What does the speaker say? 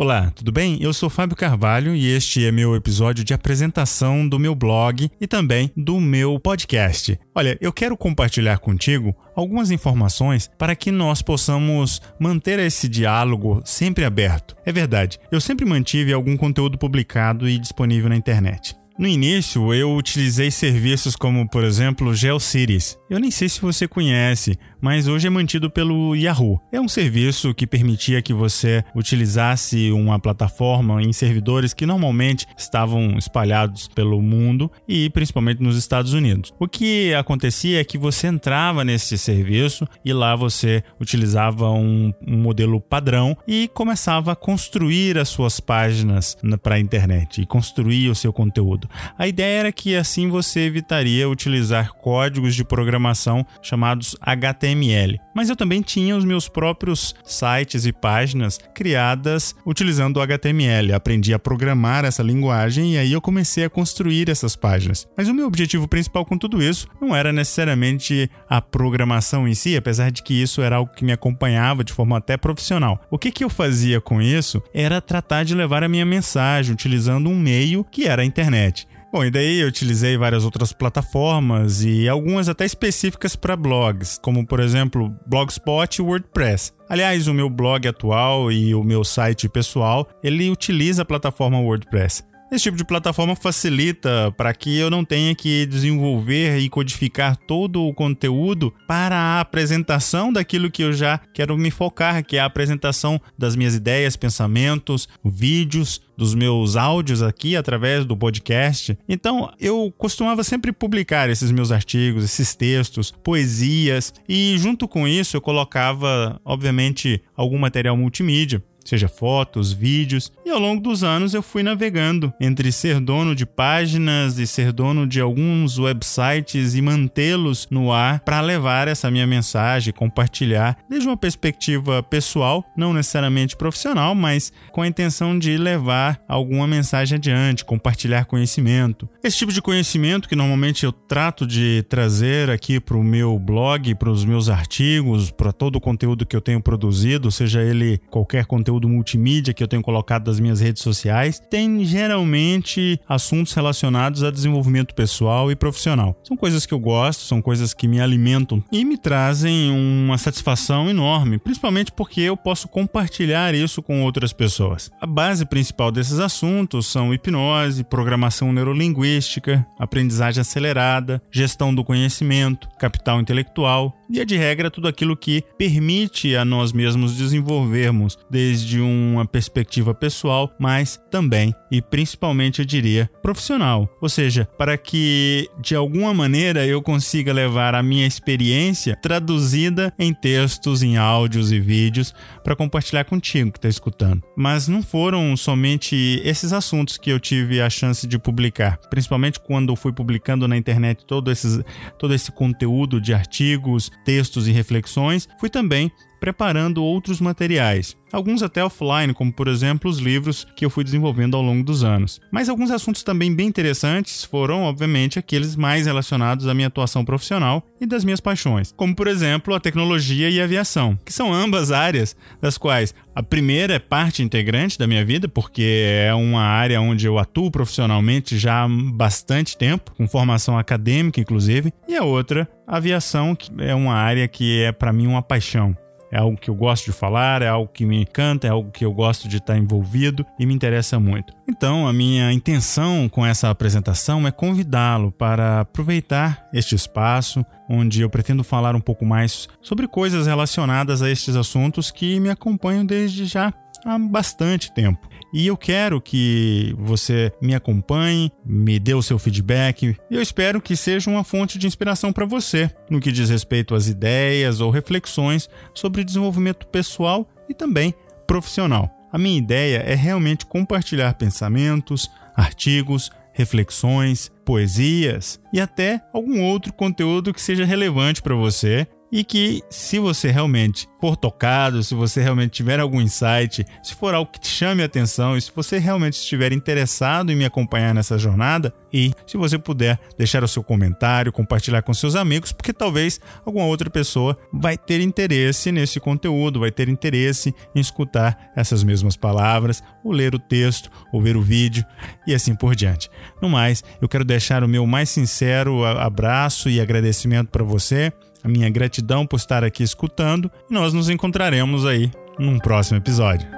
Olá, tudo bem? Eu sou Fábio Carvalho e este é meu episódio de apresentação do meu blog e também do meu podcast. Olha, eu quero compartilhar contigo algumas informações para que nós possamos manter esse diálogo sempre aberto. É verdade, eu sempre mantive algum conteúdo publicado e disponível na internet. No início, eu utilizei serviços como, por exemplo, GeoCities. Eu nem sei se você conhece, mas hoje é mantido pelo Yahoo. É um serviço que permitia que você utilizasse uma plataforma em servidores que normalmente estavam espalhados pelo mundo e principalmente nos Estados Unidos. O que acontecia é que você entrava nesse serviço e lá você utilizava um, um modelo padrão e começava a construir as suas páginas para a internet e construir o seu conteúdo. A ideia era que assim você evitaria utilizar códigos de programação chamados HTML HTML. Mas eu também tinha os meus próprios sites e páginas criadas utilizando o HTML. Aprendi a programar essa linguagem e aí eu comecei a construir essas páginas. Mas o meu objetivo principal com tudo isso não era necessariamente a programação em si, apesar de que isso era algo que me acompanhava de forma até profissional. O que, que eu fazia com isso era tratar de levar a minha mensagem utilizando um meio que era a internet. Bom, e daí eu utilizei várias outras plataformas e algumas até específicas para blogs, como por exemplo Blogspot e WordPress. Aliás, o meu blog atual e o meu site pessoal, ele utiliza a plataforma WordPress. Esse tipo de plataforma facilita para que eu não tenha que desenvolver e codificar todo o conteúdo para a apresentação daquilo que eu já quero me focar, que é a apresentação das minhas ideias, pensamentos, vídeos, dos meus áudios aqui através do podcast. Então, eu costumava sempre publicar esses meus artigos, esses textos, poesias e junto com isso eu colocava, obviamente, algum material multimídia seja fotos, vídeos, e ao longo dos anos eu fui navegando entre ser dono de páginas e ser dono de alguns websites e mantê-los no ar para levar essa minha mensagem, compartilhar desde uma perspectiva pessoal, não necessariamente profissional, mas com a intenção de levar alguma mensagem adiante, compartilhar conhecimento. Esse tipo de conhecimento que normalmente eu trato de trazer aqui para o meu blog, para os meus artigos, para todo o conteúdo que eu tenho produzido, seja ele qualquer conteúdo conteúdo multimídia que eu tenho colocado nas minhas redes sociais, tem geralmente assuntos relacionados a desenvolvimento pessoal e profissional. São coisas que eu gosto, são coisas que me alimentam e me trazem uma satisfação enorme, principalmente porque eu posso compartilhar isso com outras pessoas. A base principal desses assuntos são hipnose, programação neurolinguística, aprendizagem acelerada, gestão do conhecimento, capital intelectual e, de regra, tudo aquilo que permite a nós mesmos desenvolvermos desde de uma perspectiva pessoal, mas também e principalmente eu diria profissional. Ou seja, para que de alguma maneira eu consiga levar a minha experiência traduzida em textos, em áudios e vídeos para compartilhar contigo que está escutando. Mas não foram somente esses assuntos que eu tive a chance de publicar, principalmente quando fui publicando na internet todo, esses, todo esse conteúdo de artigos, textos e reflexões, fui também preparando outros materiais, alguns até offline, como por exemplo os livros que eu fui desenvolvendo ao longo dos anos. Mas alguns assuntos também bem interessantes foram, obviamente, aqueles mais relacionados à minha atuação profissional e das minhas paixões, como por exemplo a tecnologia e a aviação, que são ambas áreas das quais a primeira é parte integrante da minha vida, porque é uma área onde eu atuo profissionalmente já há bastante tempo, com formação acadêmica inclusive, e a outra, aviação, é uma área que é para mim uma paixão. É algo que eu gosto de falar, é algo que me encanta, é algo que eu gosto de estar envolvido e me interessa muito. Então, a minha intenção com essa apresentação é convidá-lo para aproveitar este espaço onde eu pretendo falar um pouco mais sobre coisas relacionadas a estes assuntos que me acompanham desde já há bastante tempo. E eu quero que você me acompanhe, me dê o seu feedback e eu espero que seja uma fonte de inspiração para você no que diz respeito às ideias ou reflexões sobre desenvolvimento pessoal e também profissional. A minha ideia é realmente compartilhar pensamentos, artigos, reflexões, poesias e até algum outro conteúdo que seja relevante para você e que se você realmente for tocado, se você realmente tiver algum insight, se for algo que te chame a atenção e se você realmente estiver interessado em me acompanhar nessa jornada e se você puder deixar o seu comentário, compartilhar com seus amigos, porque talvez alguma outra pessoa vai ter interesse nesse conteúdo, vai ter interesse em escutar essas mesmas palavras, ou ler o texto, ou ver o vídeo e assim por diante. No mais, eu quero deixar o meu mais sincero abraço e agradecimento para você a minha gratidão por estar aqui escutando e nós nos encontraremos aí num próximo episódio.